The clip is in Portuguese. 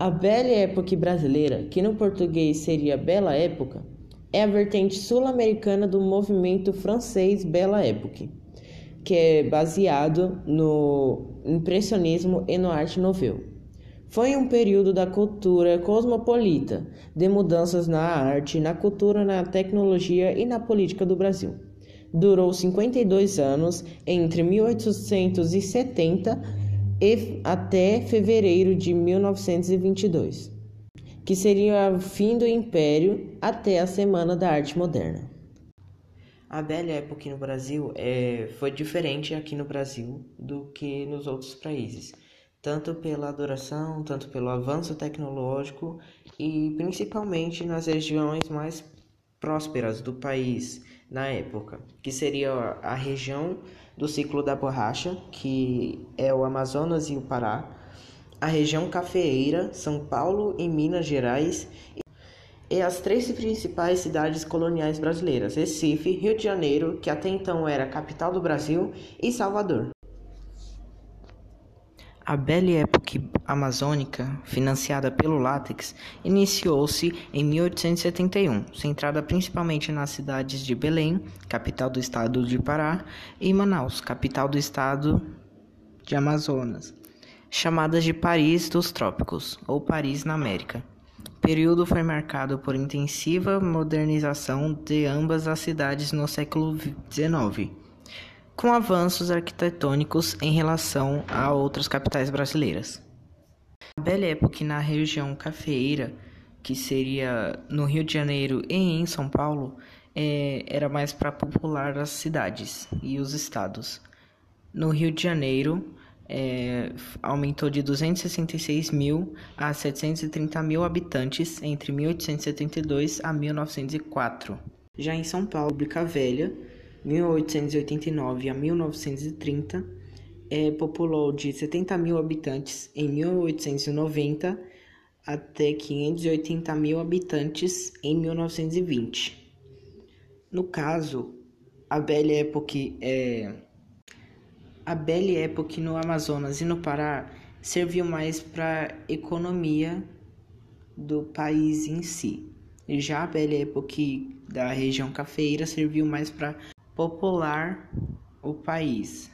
A Belle Époque brasileira, que no português seria Bela Época, é a vertente sul-americana do movimento francês Bela Époque, que é baseado no impressionismo e no arte nouveau. Foi um período da cultura cosmopolita, de mudanças na arte, na cultura, na tecnologia e na política do Brasil. Durou 52 anos, entre 1870 e até fevereiro de 1922, que seria o fim do Império até a Semana da Arte Moderna. A Belle Époque no Brasil é, foi diferente aqui no Brasil do que nos outros países tanto pela adoração, tanto pelo avanço tecnológico e principalmente nas regiões mais prósperas do país na época, que seria a região do ciclo da borracha, que é o Amazonas e o Pará, a região cafeeira, São Paulo e Minas Gerais, e as três principais cidades coloniais brasileiras: Recife, Rio de Janeiro, que até então era a capital do Brasil, e Salvador. A Belle Époque amazônica, financiada pelo Látex, iniciou-se em 1871, centrada principalmente nas cidades de Belém, capital do estado de Pará, e Manaus, capital do estado de Amazonas, chamadas de Paris dos Trópicos ou Paris na América. O período foi marcado por intensiva modernização de ambas as cidades no século XIX com avanços arquitetônicos em relação a outras capitais brasileiras. A Belle Époque na região cafeeira, que seria no Rio de Janeiro e em São Paulo, é, era mais para popular as cidades e os estados. No Rio de Janeiro, é, aumentou de 266 mil a 730 mil habitantes entre 1872 a 1904. Já em São Paulo, República Velha, 1889 a 1930, é, populou de 70 mil habitantes em 1890 até 580 mil habitantes em 1920. No caso, a Belle Époque, é, a Belle Époque no Amazonas e no Pará serviu mais para a economia do país em si. Já a Belle Époque da região cafeeira serviu mais para popular o país.